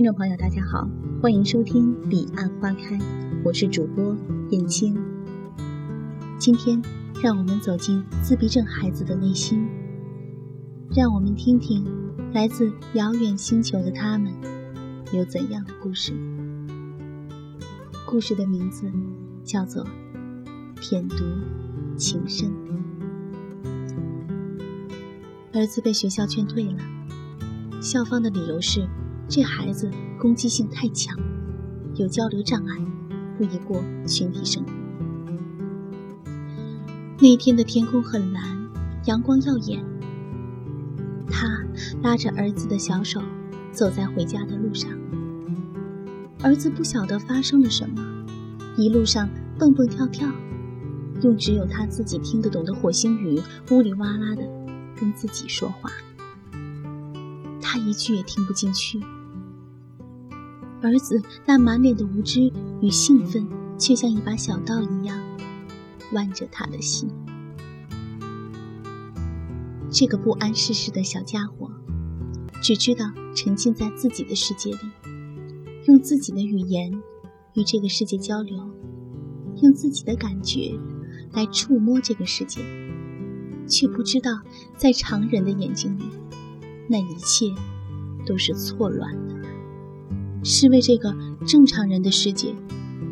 听众朋友，大家好，欢迎收听《彼岸花开》，我是主播燕青。今天，让我们走进自闭症孩子的内心，让我们听听来自遥远星球的他们有怎样的故事。故事的名字叫做《舔犊情深》。儿子被学校劝退了，校方的理由是。这孩子攻击性太强，有交流障碍，不宜过群体生活。那天的天空很蓝，阳光耀眼。他拉着儿子的小手，走在回家的路上。儿子不晓得发生了什么，一路上蹦蹦跳跳，用只有他自己听得懂的火星语，呜里哇啦的跟自己说话。他一句也听不进去。儿子那满脸的无知与兴奋，却像一把小刀一样剜着他的心。这个不谙世事的小家伙，只知道沉浸在自己的世界里，用自己的语言与这个世界交流，用自己的感觉来触摸这个世界，却不知道在常人的眼睛里，那一切都是错乱的。是为这个正常人的世界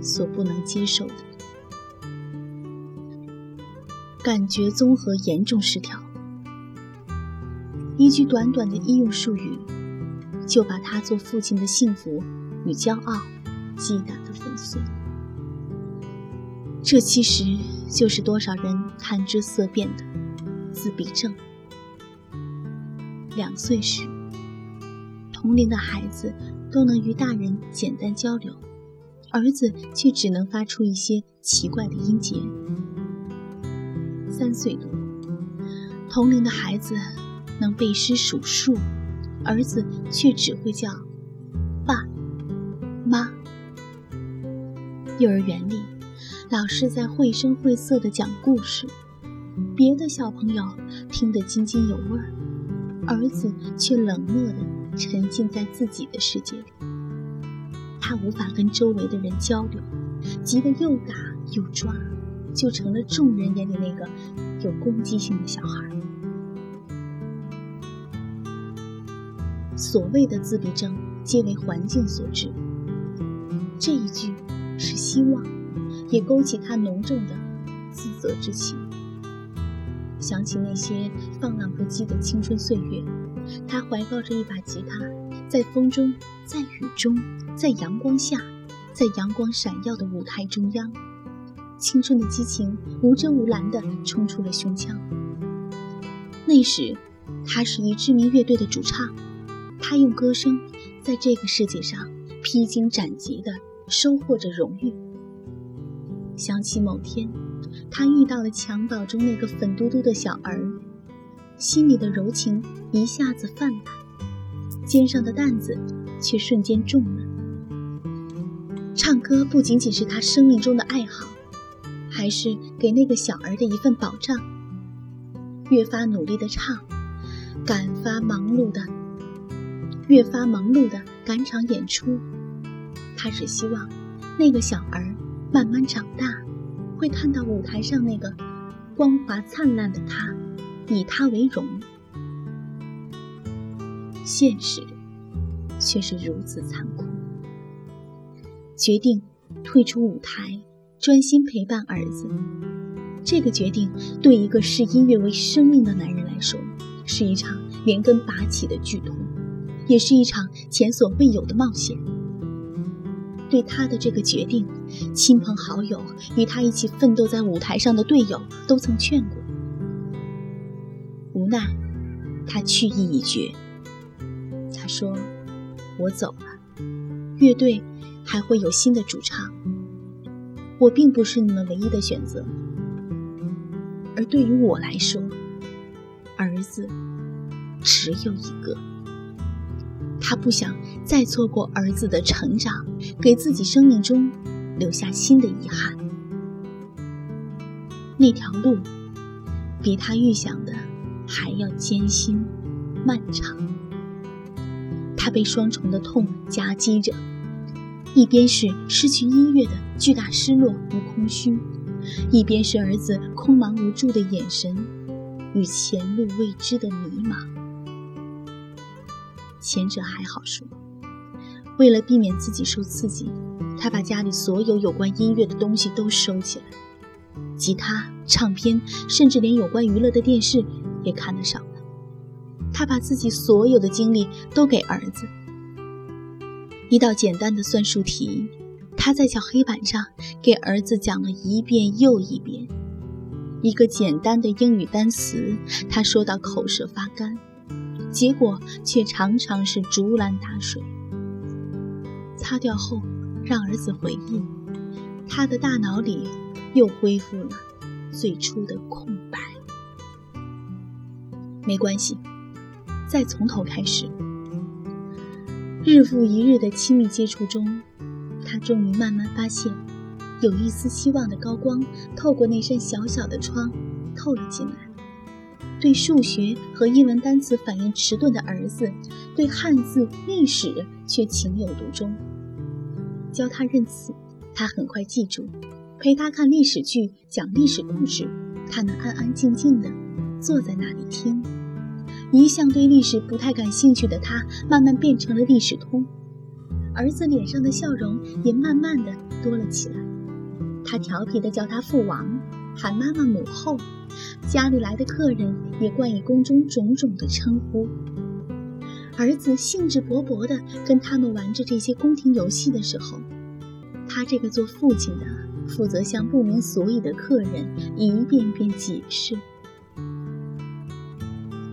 所不能接受的，感觉综合严重失调。一句短短的医用术语，就把他做父亲的幸福与骄傲击打得粉碎。这其实就是多少人谈之色变的自闭症。两岁时，同龄的孩子。都能与大人简单交流，儿子却只能发出一些奇怪的音节。三岁多，同龄的孩子能背诗数数，儿子却只会叫爸妈。幼儿园里，老师在绘声绘色地讲故事，别的小朋友听得津津有味，儿子却冷漠地。沉浸在自己的世界里，他无法跟周围的人交流，急得又打又抓，就成了众人眼里那个有攻击性的小孩。所谓的自闭症，皆为环境所致。这一句是希望，也勾起他浓重的自责之情。想起那些放浪不羁的青春岁月。他怀抱着一把吉他，在风中，在雨中，在阳光下，在阳光闪耀的舞台中央，青春的激情无遮无拦地冲出了胸腔。那时，他是一知名乐队的主唱，他用歌声在这个世界上披荆斩棘地收获着荣誉。想起某天，他遇到了襁褓中那个粉嘟嘟的小儿。心里的柔情一下子泛滥，肩上的担子却瞬间重了。唱歌不仅仅是他生命中的爱好，还是给那个小儿的一份保障。越发努力的唱，赶发忙碌的，越发忙碌的赶场演出。他只希望那个小儿慢慢长大，会看到舞台上那个光华灿烂的他。以他为荣，现实却是如此残酷。决定退出舞台，专心陪伴儿子。这个决定对一个视音乐为生命的男人来说，是一场连根拔起的剧痛，也是一场前所未有的冒险。对他的这个决定，亲朋好友与他一起奋斗在舞台上的队友都曾劝过。无奈，他去意已决。他说：“我走了，乐队还会有新的主唱。我并不是你们唯一的选择，而对于我来说，儿子只有一个。他不想再错过儿子的成长，给自己生命中留下新的遗憾。那条路，比他预想的……”还要艰辛、漫长。他被双重的痛夹击着，一边是失去音乐的巨大失落与空虚，一边是儿子空茫无助的眼神与前路未知的迷茫。前者还好说，为了避免自己受刺激，他把家里所有有关音乐的东西都收起来，吉他、唱片，甚至连有关娱乐的电视也看得少。他把自己所有的精力都给儿子。一道简单的算术题，他在小黑板上给儿子讲了一遍又一遍；一个简单的英语单词，他说到口舌发干，结果却常常是竹篮打水。擦掉后，让儿子回忆，他的大脑里又恢复了最初的空白。没关系。再从头开始。日复一日的亲密接触中，他终于慢慢发现，有一丝希望的高光透过那扇小小的窗透了进来。对数学和英文单词反应迟钝的儿子，对汉字、历史却情有独钟。教他认字，他很快记住；陪他看历史剧、讲历史故事，他能安安静静的坐在那里听。一向对历史不太感兴趣的他，慢慢变成了历史通。儿子脸上的笑容也慢慢的多了起来。他调皮的叫他父王，喊妈妈母后。家里来的客人也冠以宫中种种的称呼。儿子兴致勃勃的跟他们玩着这些宫廷游戏的时候，他这个做父亲的负责向不明所以的客人一遍遍解释。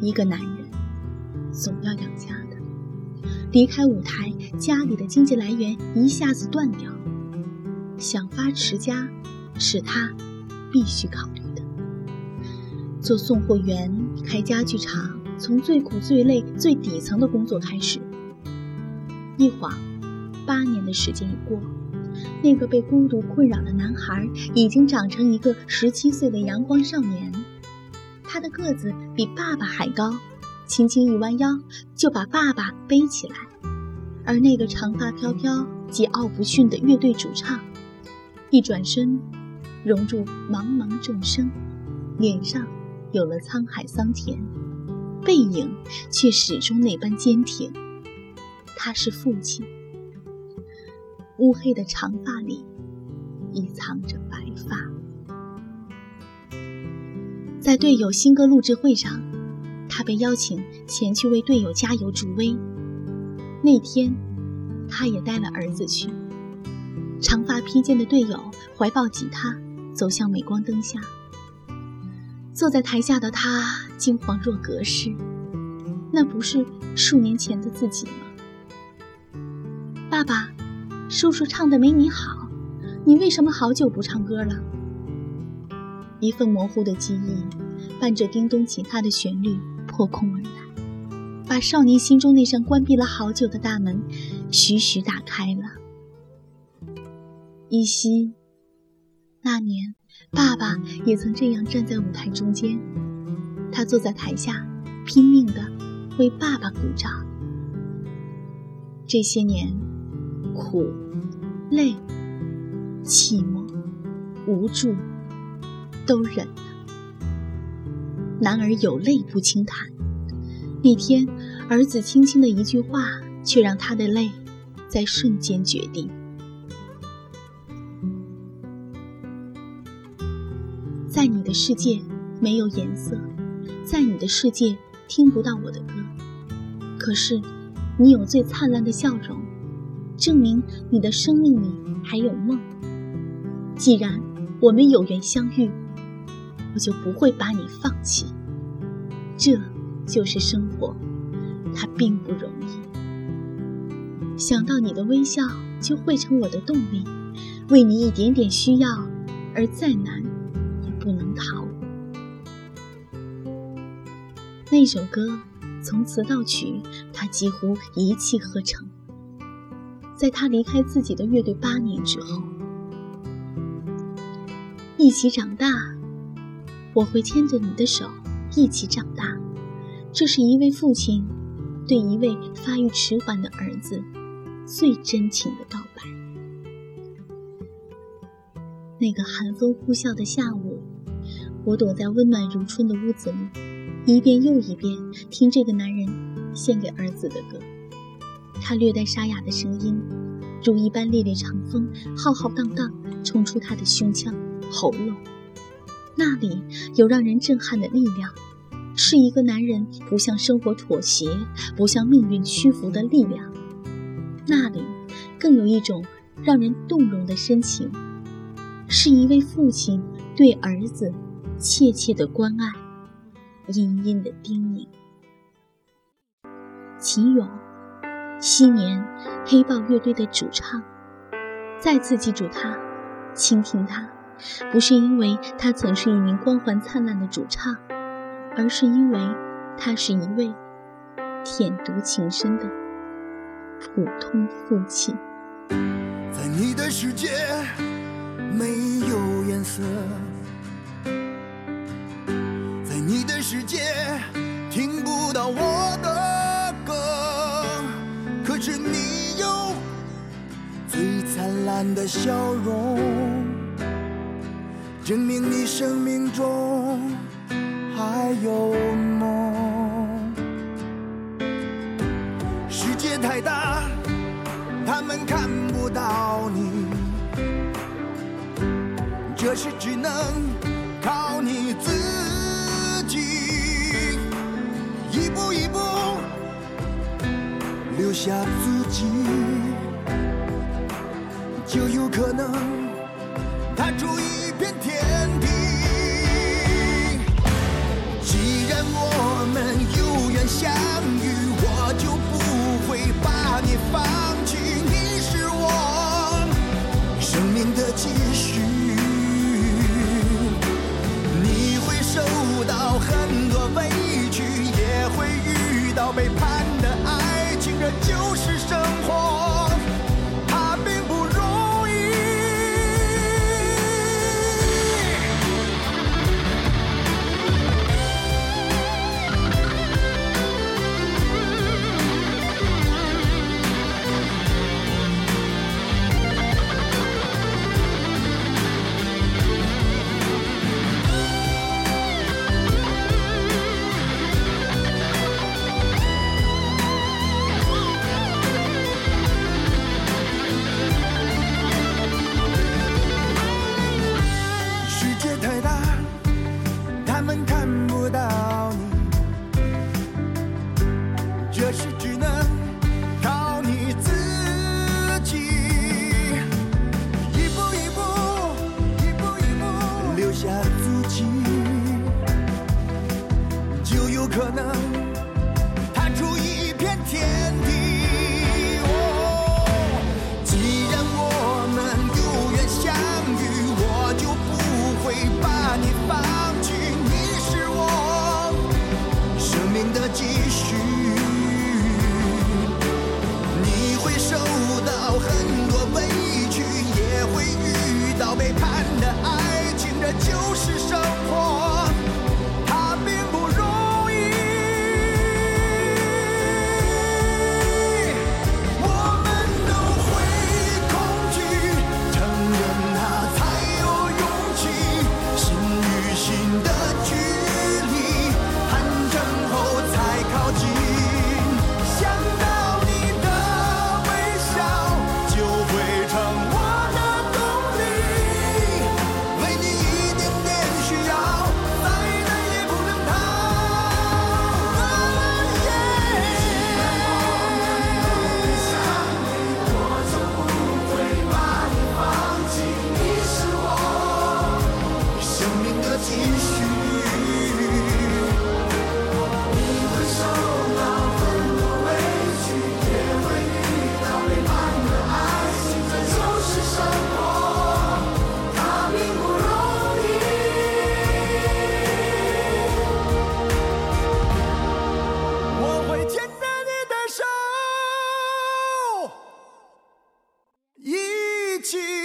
一个男人总要养家的，离开舞台，家里的经济来源一下子断掉，想发持家是他必须考虑的。做送货员、开家具厂，从最苦、最累、最底层的工作开始。一晃，八年的时间已过，那个被孤独困扰的男孩已经长成一个十七岁的阳光少年。他的个子比爸爸还高，轻轻一弯腰就把爸爸背起来。而那个长发飘飘、桀骜不驯的乐队主唱，一转身融入茫茫众生，脸上有了沧海桑田，背影却始终那般坚挺。他是父亲。乌黑的长发里，已藏着白发。在队友新歌录制会上，他被邀请前去为队友加油助威。那天，他也带了儿子去。长发披肩的队友怀抱吉他走向镁光灯下，坐在台下的他惊惶若隔世。那不是数年前的自己吗？爸爸，叔叔唱的没你好，你为什么好久不唱歌了？一份模糊的记忆，伴着叮咚吉他的旋律破空而来，把少年心中那扇关闭了好久的大门，徐徐打开了。依稀，那年，爸爸也曾这样站在舞台中间，他坐在台下，拼命的为爸爸鼓掌。这些年，苦、累、寂寞、无助。都忍了。男儿有泪不轻弹。那天，儿子轻轻的一句话，却让他的泪在瞬间决定。在你的世界没有颜色，在你的世界听不到我的歌。可是，你有最灿烂的笑容，证明你的生命里还有梦。既然我们有缘相遇。我就不会把你放弃，这就是生活，它并不容易。想到你的微笑，就会成我的动力，为你一点点需要，而再难也不能逃。那首歌从词到曲，他几乎一气呵成。在他离开自己的乐队八年之后，一起长大。我会牵着你的手一起长大，这是一位父亲对一位发育迟缓的儿子最真情的告白。那个寒风呼啸的下午，我躲在温暖如春的屋子里，一遍又一遍听这个男人献给儿子的歌。他略带沙哑的声音，如一般烈烈长风，浩浩荡荡冲出他的胸腔、喉咙。那里有让人震撼的力量，是一个男人不向生活妥协、不向命运屈服的力量。那里更有一种让人动容的深情，是一位父亲对儿子切切的关爱、殷殷的叮咛。齐勇，昔年黑豹乐队的主唱，再次记住他，倾听他。不是因为他曾是一名光环灿烂的主唱，而是因为他是一位舔犊情深的普通父亲。在你的世界没有颜色，在你的世界听不到我的歌，可是你有最灿烂的笑容。证明你生命中还有梦。世界太大，他们看不到你，这是只能靠你自己，一步一步留下足迹，就有可能踏出一 reaching.